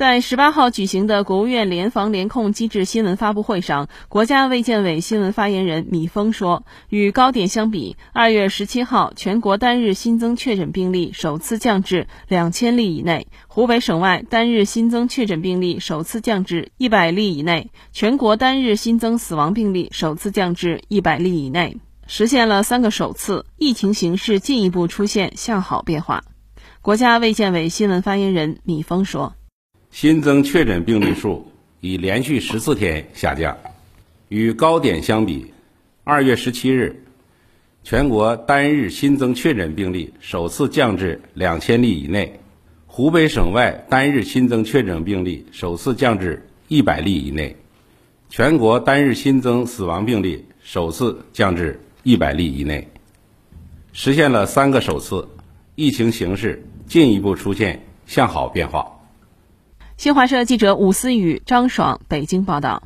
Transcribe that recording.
在十八号举行的国务院联防联控机制新闻发布会上，国家卫健委新闻发言人米峰说，与高点相比，二月十七号全国单日新增确诊病例首次降至两千例以内，湖北省外单日新增确诊病例首次降至一百例以内，全国单日新增死亡病例首次降至一百例以内，实现了三个首次，疫情形势进一步出现向好变化。国家卫健委新闻发言人米峰说。新增确诊病例数已连续十四天下降，与高点相比，二月十七日，全国单日新增确诊病例首次降至两千例以内，湖北省外单日新增确诊病例首次降至一百例以内，全国单日新增死亡病例首次降至一百例以内，实现了三个首次，疫情形势进一步出现向好变化。新华社记者武思雨、张爽北京报道。